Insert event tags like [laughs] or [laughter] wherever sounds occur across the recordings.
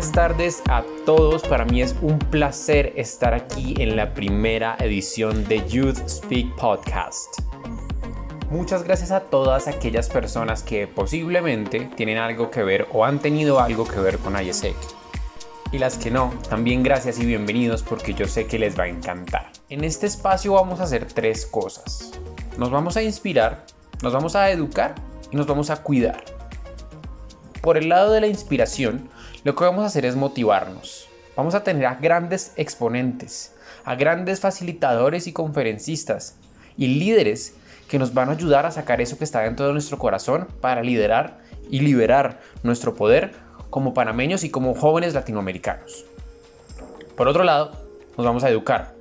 buenas tardes a todos. Para mí es un placer estar aquí en la primera edición de Youth Speak Podcast. Muchas gracias a todas aquellas personas que posiblemente tienen algo que ver o han tenido algo que ver con ISEC. Y las que no, también gracias y bienvenidos porque yo sé que les va a encantar. En este espacio vamos a hacer tres cosas. Nos vamos a inspirar, nos vamos a educar y nos vamos a cuidar. Por el lado de la inspiración, lo que vamos a hacer es motivarnos. Vamos a tener a grandes exponentes, a grandes facilitadores y conferencistas y líderes que nos van a ayudar a sacar eso que está dentro de nuestro corazón para liderar y liberar nuestro poder como panameños y como jóvenes latinoamericanos. Por otro lado, nos vamos a educar.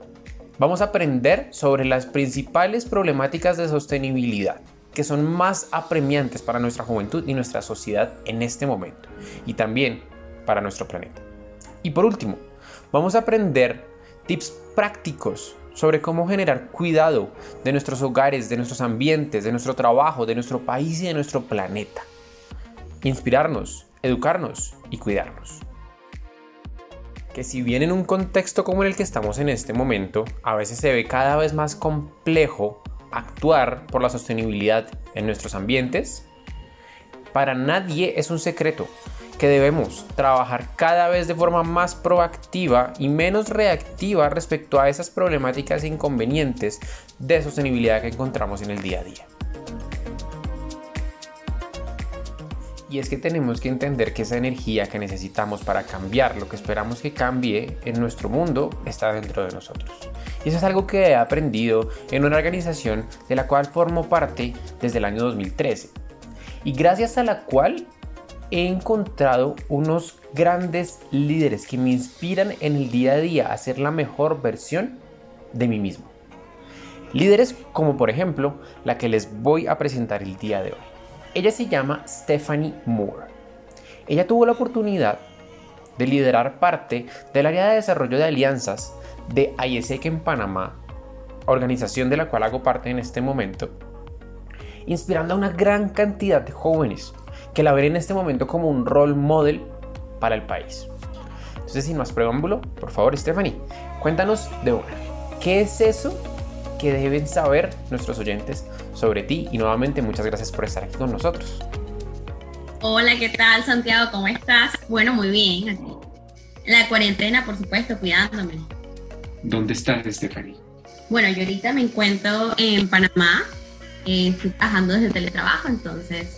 Vamos a aprender sobre las principales problemáticas de sostenibilidad que son más apremiantes para nuestra juventud y nuestra sociedad en este momento y también para nuestro planeta. Y por último, vamos a aprender tips prácticos sobre cómo generar cuidado de nuestros hogares, de nuestros ambientes, de nuestro trabajo, de nuestro país y de nuestro planeta. Inspirarnos, educarnos y cuidarnos. Que si bien en un contexto como el que estamos en este momento, a veces se ve cada vez más complejo actuar por la sostenibilidad en nuestros ambientes, para nadie es un secreto que debemos trabajar cada vez de forma más proactiva y menos reactiva respecto a esas problemáticas e inconvenientes de sostenibilidad que encontramos en el día a día. Y es que tenemos que entender que esa energía que necesitamos para cambiar lo que esperamos que cambie en nuestro mundo está dentro de nosotros. Y eso es algo que he aprendido en una organización de la cual formo parte desde el año 2013. Y gracias a la cual he encontrado unos grandes líderes que me inspiran en el día a día a ser la mejor versión de mí mismo. Líderes como por ejemplo la que les voy a presentar el día de hoy. Ella se llama Stephanie Moore. Ella tuvo la oportunidad de liderar parte del área de desarrollo de alianzas de ISEC en Panamá, organización de la cual hago parte en este momento, inspirando a una gran cantidad de jóvenes que la ven en este momento como un role model para el país. Entonces, sin más preámbulo, por favor, Stephanie, cuéntanos de una. ¿Qué es eso que deben saber nuestros oyentes sobre ti y nuevamente muchas gracias por estar aquí con nosotros. Hola, ¿qué tal Santiago? ¿Cómo estás? Bueno, muy bien. Aquí. La cuarentena, por supuesto, cuidándome. ¿Dónde estás, Stephanie? Bueno, yo ahorita me encuentro en Panamá, eh, estoy trabajando desde teletrabajo, entonces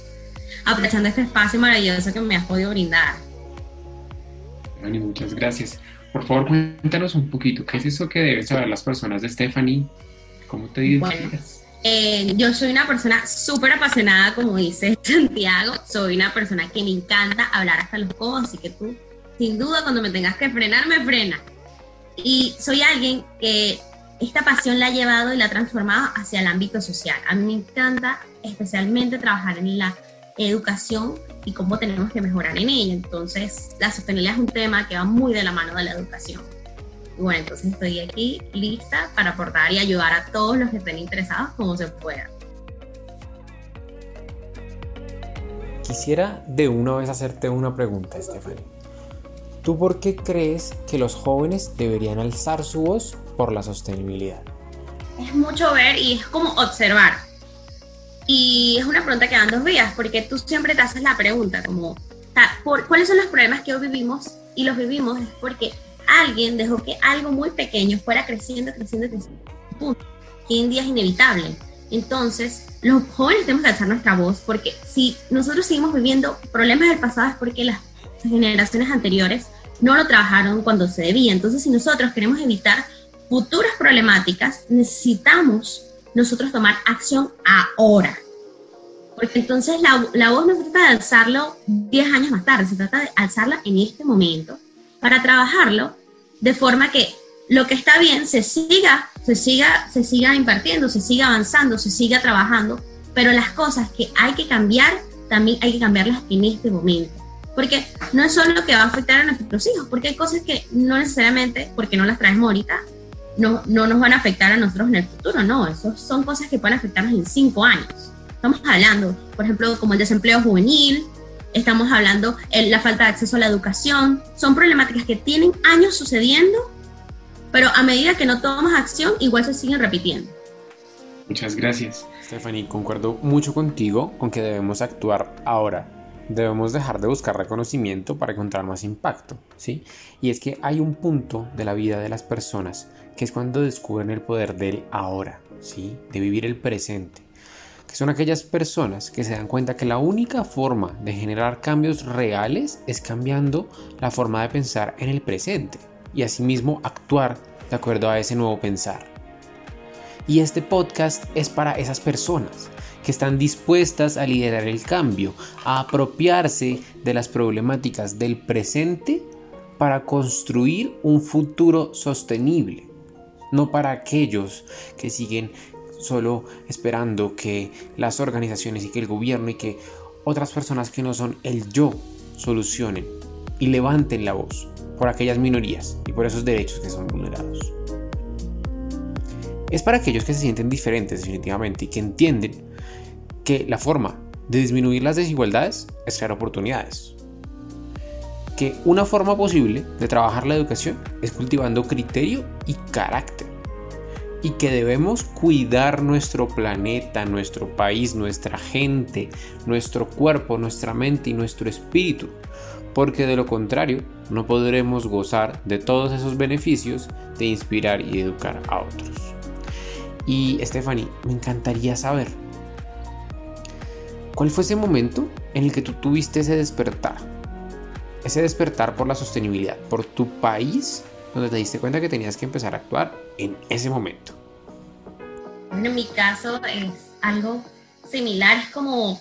aprovechando este espacio maravilloso que me has podido brindar. Stephanie, muchas gracias. Por favor, cuéntanos un poquito, ¿qué es eso que deben saber las personas de Stephanie? ¿Cómo te identificas? Eh, yo soy una persona súper apasionada, como dice [laughs] Santiago. Soy una persona que me encanta hablar hasta los codos, así que tú, sin duda, cuando me tengas que frenar, me frena. Y soy alguien que esta pasión la ha llevado y la ha transformado hacia el ámbito social. A mí me encanta especialmente trabajar en la educación y cómo tenemos que mejorar en ella. Entonces, la sostenibilidad es un tema que va muy de la mano de la educación bueno, entonces estoy aquí lista para aportar y ayudar a todos los que estén interesados como se pueda. Quisiera de una vez hacerte una pregunta, Stephanie. ¿Tú por qué crees que los jóvenes deberían alzar su voz por la sostenibilidad? Es mucho ver y es como observar. Y es una pregunta que dan dos vías, porque tú siempre te haces la pregunta como, ¿cuáles son los problemas que hoy vivimos? Y los vivimos es porque alguien dejó que algo muy pequeño fuera creciendo, creciendo, creciendo. Punto. Que en día es inevitable. Entonces, los jóvenes tenemos que alzar nuestra voz porque si nosotros seguimos viviendo problemas del pasado es porque las generaciones anteriores no lo trabajaron cuando se debía. Entonces, si nosotros queremos evitar futuras problemáticas, necesitamos nosotros tomar acción ahora. Porque entonces la, la voz no se trata de alzarlo 10 años más tarde, se trata de alzarla en este momento para trabajarlo de forma que lo que está bien se siga, se siga, se siga impartiendo, se siga avanzando, se siga trabajando, pero las cosas que hay que cambiar, también hay que cambiarlas en este momento. Porque no es solo lo que va a afectar a nuestros hijos, porque hay cosas que no necesariamente, porque no las traemos ahorita, no, no nos van a afectar a nosotros en el futuro, no, eso son cosas que pueden afectarnos en cinco años. Estamos hablando, por ejemplo, como el desempleo juvenil, estamos hablando de la falta de acceso a la educación, son problemáticas que tienen años sucediendo, pero a medida que no tomamos acción, igual se siguen repitiendo. Muchas gracias. Stephanie, concuerdo mucho contigo con que debemos actuar ahora. Debemos dejar de buscar reconocimiento para encontrar más impacto, ¿sí? Y es que hay un punto de la vida de las personas que es cuando descubren el poder del ahora, ¿sí? De vivir el presente que son aquellas personas que se dan cuenta que la única forma de generar cambios reales es cambiando la forma de pensar en el presente y asimismo actuar de acuerdo a ese nuevo pensar. Y este podcast es para esas personas que están dispuestas a liderar el cambio, a apropiarse de las problemáticas del presente para construir un futuro sostenible, no para aquellos que siguen solo esperando que las organizaciones y que el gobierno y que otras personas que no son el yo solucionen y levanten la voz por aquellas minorías y por esos derechos que son vulnerados. Es para aquellos que se sienten diferentes definitivamente y que entienden que la forma de disminuir las desigualdades es crear oportunidades. Que una forma posible de trabajar la educación es cultivando criterio y carácter y que debemos cuidar nuestro planeta, nuestro país, nuestra gente, nuestro cuerpo, nuestra mente y nuestro espíritu, porque de lo contrario no podremos gozar de todos esos beneficios de inspirar y educar a otros. Y Stephanie, me encantaría saber, ¿cuál fue ese momento en el que tú tuviste ese despertar? Ese despertar por la sostenibilidad, por tu país donde te diste cuenta que tenías que empezar a actuar en ese momento? en mi caso es algo similar, es como,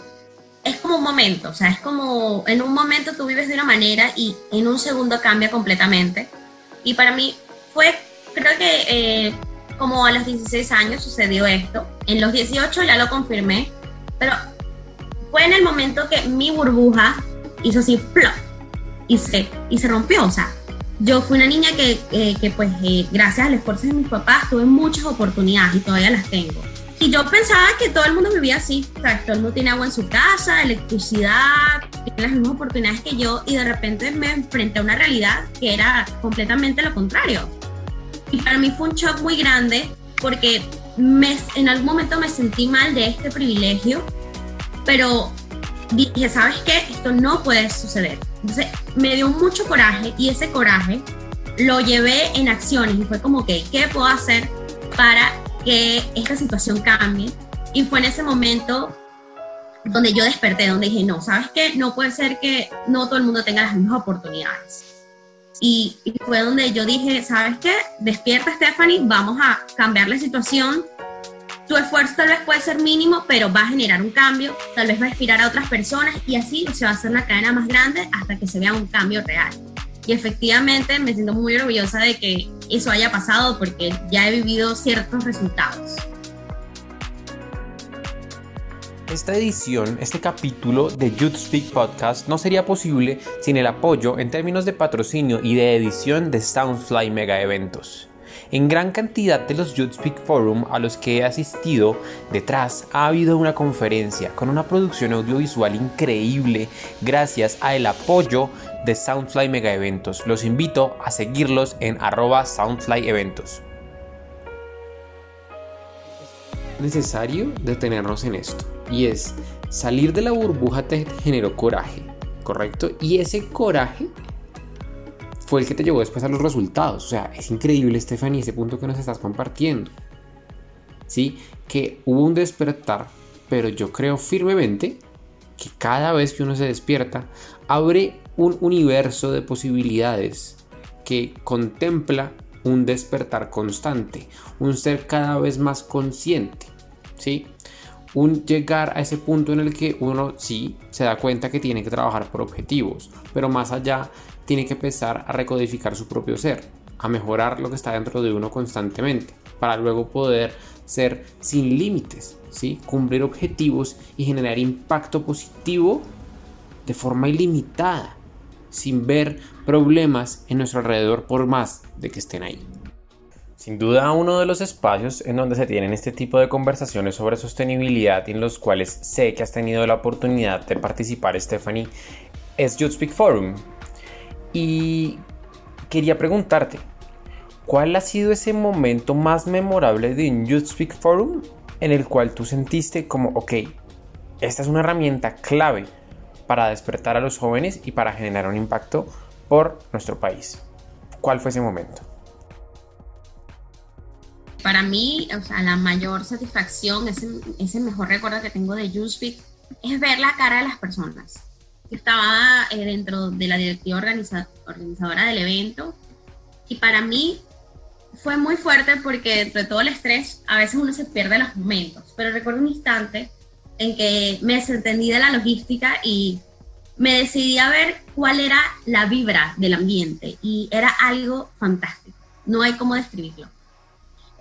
es como un momento, o sea, es como en un momento tú vives de una manera y en un segundo cambia completamente. Y para mí fue, creo que eh, como a los 16 años sucedió esto, en los 18 ya lo confirmé, pero fue en el momento que mi burbuja hizo así, plop, y se, y se rompió, o sea, yo fui una niña que, eh, que pues eh, gracias al esfuerzo de mis papás tuve muchas oportunidades y todavía las tengo. Y yo pensaba que todo el mundo vivía así, o sea, todo el mundo tiene agua en su casa, electricidad, tiene las mismas oportunidades que yo y de repente me enfrenté a una realidad que era completamente lo contrario. Y para mí fue un shock muy grande porque me, en algún momento me sentí mal de este privilegio, pero dije, ¿sabes qué? Esto no puede suceder. Entonces me dio mucho coraje y ese coraje lo llevé en acciones y fue como que, ¿qué puedo hacer para que esta situación cambie? Y fue en ese momento donde yo desperté, donde dije, no, ¿sabes qué? No puede ser que no todo el mundo tenga las mismas oportunidades. Y, y fue donde yo dije, ¿sabes qué? Despierta Stephanie, vamos a cambiar la situación tu esfuerzo tal vez puede ser mínimo, pero va a generar un cambio, tal vez va a inspirar a otras personas y así se va a hacer una cadena más grande hasta que se vea un cambio real. Y efectivamente me siento muy orgullosa de que eso haya pasado porque ya he vivido ciertos resultados. Esta edición, este capítulo de Youth Speak Podcast no sería posible sin el apoyo en términos de patrocinio y de edición de Soundfly Mega Eventos. En gran cantidad de los Youth Speak Forum a los que he asistido, detrás ha habido una conferencia con una producción audiovisual increíble gracias al apoyo de Soundfly Mega Eventos. Los invito a seguirlos en arroba Soundfly Eventos. necesario detenernos en esto y es salir de la burbuja te generó coraje, ¿correcto? Y ese coraje fue el que te llevó después a los resultados. O sea, es increíble, Stephanie, ese punto que nos estás compartiendo. Sí, que hubo un despertar, pero yo creo firmemente que cada vez que uno se despierta, abre un universo de posibilidades que contempla un despertar constante, un ser cada vez más consciente, ¿sí? Un llegar a ese punto en el que uno sí se da cuenta que tiene que trabajar por objetivos, pero más allá tiene que empezar a recodificar su propio ser, a mejorar lo que está dentro de uno constantemente, para luego poder ser sin límites, ¿sí? cumplir objetivos y generar impacto positivo de forma ilimitada, sin ver problemas en nuestro alrededor por más de que estén ahí. Sin duda uno de los espacios en donde se tienen este tipo de conversaciones sobre sostenibilidad y en los cuales sé que has tenido la oportunidad de participar, Stephanie, es Youth Speak Forum. Y quería preguntarte, ¿cuál ha sido ese momento más memorable de un Youth Speak Forum en el cual tú sentiste como, ok, esta es una herramienta clave para despertar a los jóvenes y para generar un impacto por nuestro país? ¿Cuál fue ese momento? Para mí, o sea, la mayor satisfacción, ese, ese mejor recuerdo que tengo de Speak es ver la cara de las personas. Estaba dentro de la directiva organizadora del evento. Y para mí fue muy fuerte porque entre todo el estrés a veces uno se pierde los momentos, pero recuerdo un instante en que me desentendí de la logística y me decidí a ver cuál era la vibra del ambiente. Y era algo fantástico, no hay cómo describirlo.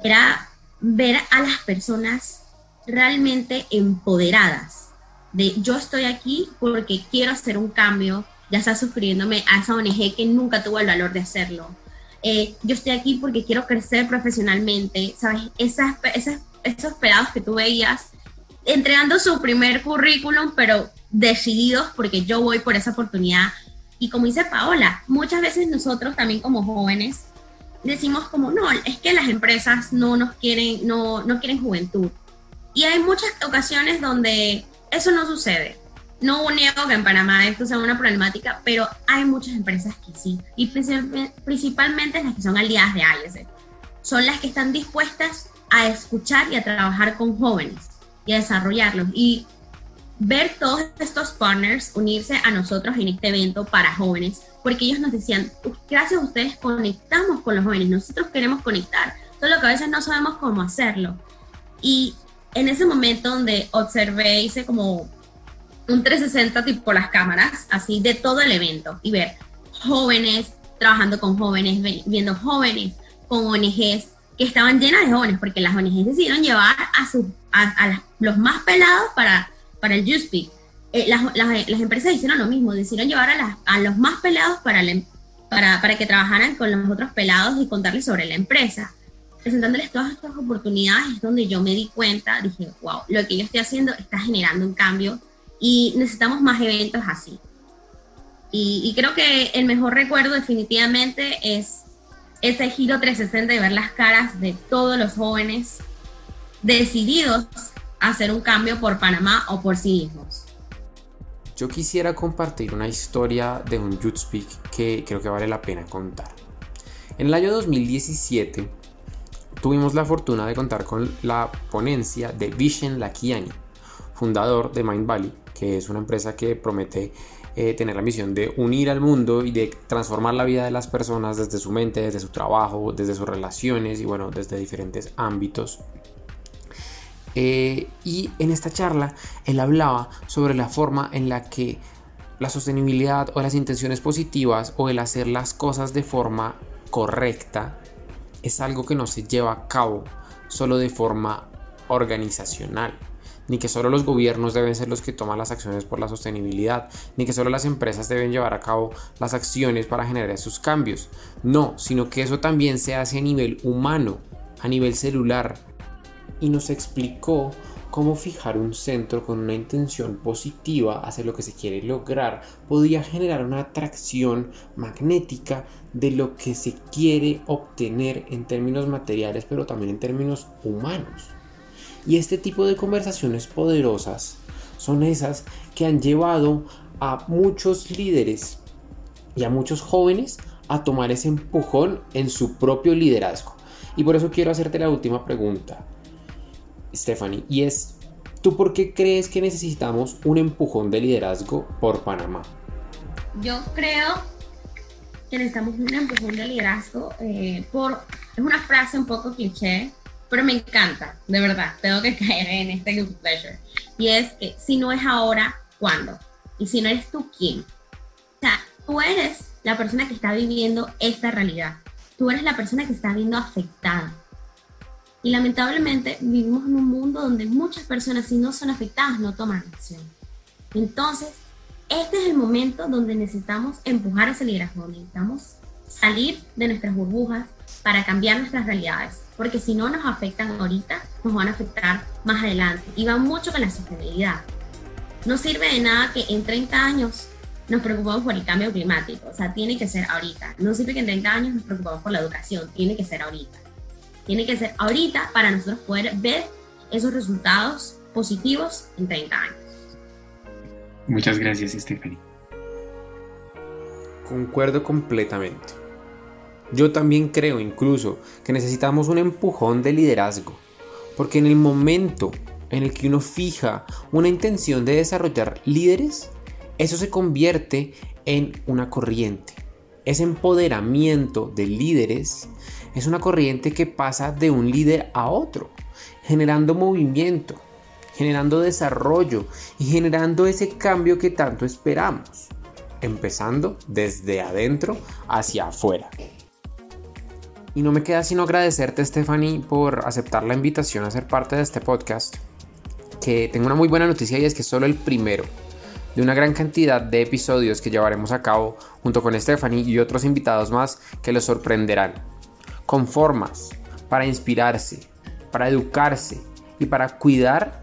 Era ver a las personas realmente empoderadas de yo estoy aquí porque quiero hacer un cambio, ya sea suscribiéndome a esa ONG que nunca tuvo el valor de hacerlo. Eh, yo estoy aquí porque quiero crecer profesionalmente, ¿sabes? Esas, esas, esos pedados que tú veías entregando su primer currículum, pero decididos porque yo voy por esa oportunidad. Y como dice Paola, muchas veces nosotros también como jóvenes decimos como, no, es que las empresas no nos quieren, no, no quieren juventud. Y hay muchas ocasiones donde eso no sucede. No niego que en Panamá esto sea una problemática, pero hay muchas empresas que sí. Y principalmente las que son aliadas de IES. Son las que están dispuestas a escuchar y a trabajar con jóvenes y a desarrollarlos. Y ver todos estos partners unirse a nosotros en este evento para jóvenes, porque ellos nos decían, gracias a ustedes conectamos con los jóvenes, nosotros queremos conectar, solo que a veces no sabemos cómo hacerlo. Y en ese momento donde observé, hice como un 360 tipo las cámaras, así de todo el evento, y ver jóvenes trabajando con jóvenes, viendo jóvenes con ONGs que estaban llenas de jóvenes, porque las ONGs decidieron llevar a, sus, a, los más pelados para, para el YouSpeak. Eh, las, las, las, empresas hicieron lo mismo, decidieron llevar a, a los más pelados para, para, para que trabajaran con los otros pelados y contarles sobre la empresa presentándoles todas estas oportunidades es donde yo me di cuenta, dije, wow, lo que yo estoy haciendo está generando un cambio y necesitamos más eventos así. Y, creo que el mejor recuerdo definitivamente es ese giro 360 de ver las caras de todos los jóvenes decididos a hacer un cambio por Panamá o por sí mismos. Yo quisiera compartir una historia de un Youth Speak que creo que vale la pena contar. En el año 2017 tuvimos la fortuna de contar con la ponencia de Vishen Lakiani, fundador de Mind Valley, que es una empresa que promete eh, tener la misión de unir al mundo y de transformar la vida de las personas desde su mente, desde su trabajo, desde sus relaciones y bueno, desde diferentes ámbitos. Eh, y en esta charla él hablaba sobre la forma en la que la sostenibilidad o las intenciones positivas o el hacer las cosas de forma correcta es algo que no se lleva a cabo solo de forma organizacional, ni que solo los gobiernos deben ser los que toman las acciones por la sostenibilidad, ni que solo las empresas deben llevar a cabo las acciones para generar esos cambios. No, sino que eso también se hace a nivel humano, a nivel celular. Y nos explicó cómo fijar un centro con una intención positiva hacia lo que se quiere lograr podría generar una atracción magnética de lo que se quiere obtener en términos materiales pero también en términos humanos. Y este tipo de conversaciones poderosas son esas que han llevado a muchos líderes y a muchos jóvenes a tomar ese empujón en su propio liderazgo. Y por eso quiero hacerte la última pregunta. Stephanie, y es, ¿tú por qué crees que necesitamos un empujón de liderazgo por Panamá? Yo creo que necesitamos un empujón de liderazgo eh, por, es una frase un poco cliché, pero me encanta, de verdad, tengo que [laughs] caer en este pleasure. Y es que si no es ahora, ¿cuándo? Y si no eres tú, ¿quién? O sea, tú eres la persona que está viviendo esta realidad. Tú eres la persona que está viendo afectada. Y lamentablemente vivimos en un mundo donde muchas personas, si no son afectadas, no toman acción. Entonces, este es el momento donde necesitamos empujar ese liderazgo, necesitamos salir de nuestras burbujas para cambiar nuestras realidades, porque si no nos afectan ahorita, nos van a afectar más adelante y va mucho con la sostenibilidad. No sirve de nada que en 30 años nos preocupamos por el cambio climático, o sea, tiene que ser ahorita. No sirve que en 30 años nos preocupamos por la educación, tiene que ser ahorita. Tiene que ser ahorita para nosotros poder ver esos resultados positivos en 30 años. Muchas gracias, Stephanie. Concuerdo completamente. Yo también creo incluso que necesitamos un empujón de liderazgo, porque en el momento en el que uno fija una intención de desarrollar líderes, eso se convierte en una corriente. Ese empoderamiento de líderes es una corriente que pasa de un líder a otro, generando movimiento, generando desarrollo y generando ese cambio que tanto esperamos, empezando desde adentro hacia afuera. Y no me queda sino agradecerte, Stephanie, por aceptar la invitación a ser parte de este podcast. Que tengo una muy buena noticia y es que solo el primero de una gran cantidad de episodios que llevaremos a cabo junto con Stephanie y otros invitados más que los sorprenderán. Con formas para inspirarse, para educarse y para cuidar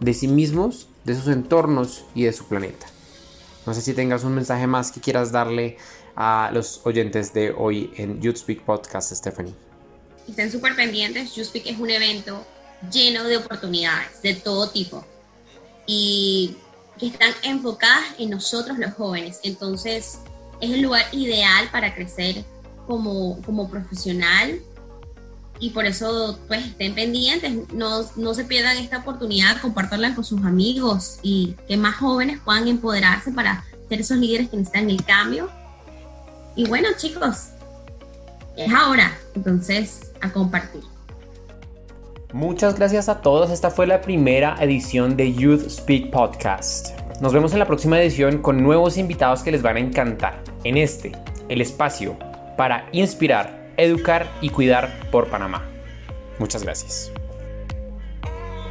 de sí mismos, de sus entornos y de su planeta. No sé si tengas un mensaje más que quieras darle a los oyentes de hoy en Youth Speak Podcast, Stephanie. Estén súper pendientes, Youth Speak es un evento lleno de oportunidades de todo tipo y que están enfocadas en nosotros los jóvenes. Entonces es el lugar ideal para crecer como, como profesional y por eso pues estén pendientes, no, no se pierdan esta oportunidad, compartirla con sus amigos y que más jóvenes puedan empoderarse para ser esos líderes que necesitan el cambio y bueno, chicos, es ahora, entonces a compartir. Muchas gracias a todos. Esta fue la primera edición de Youth Speak Podcast. Nos vemos en la próxima edición con nuevos invitados que les van a encantar. En este, el espacio para inspirar, educar y cuidar por Panamá. Muchas gracias.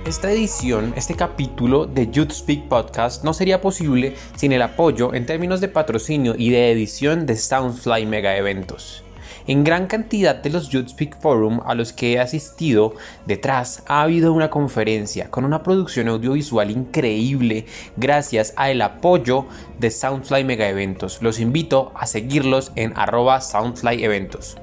Esta edición, este capítulo de Youth Speak Podcast no sería posible sin el apoyo en términos de patrocinio y de edición de Soundfly Mega Eventos. En gran cantidad de los Youth Speak Forum a los que he asistido, detrás ha habido una conferencia con una producción audiovisual increíble gracias al apoyo de Soundfly Mega Eventos. Los invito a seguirlos en arroba Soundfly Eventos.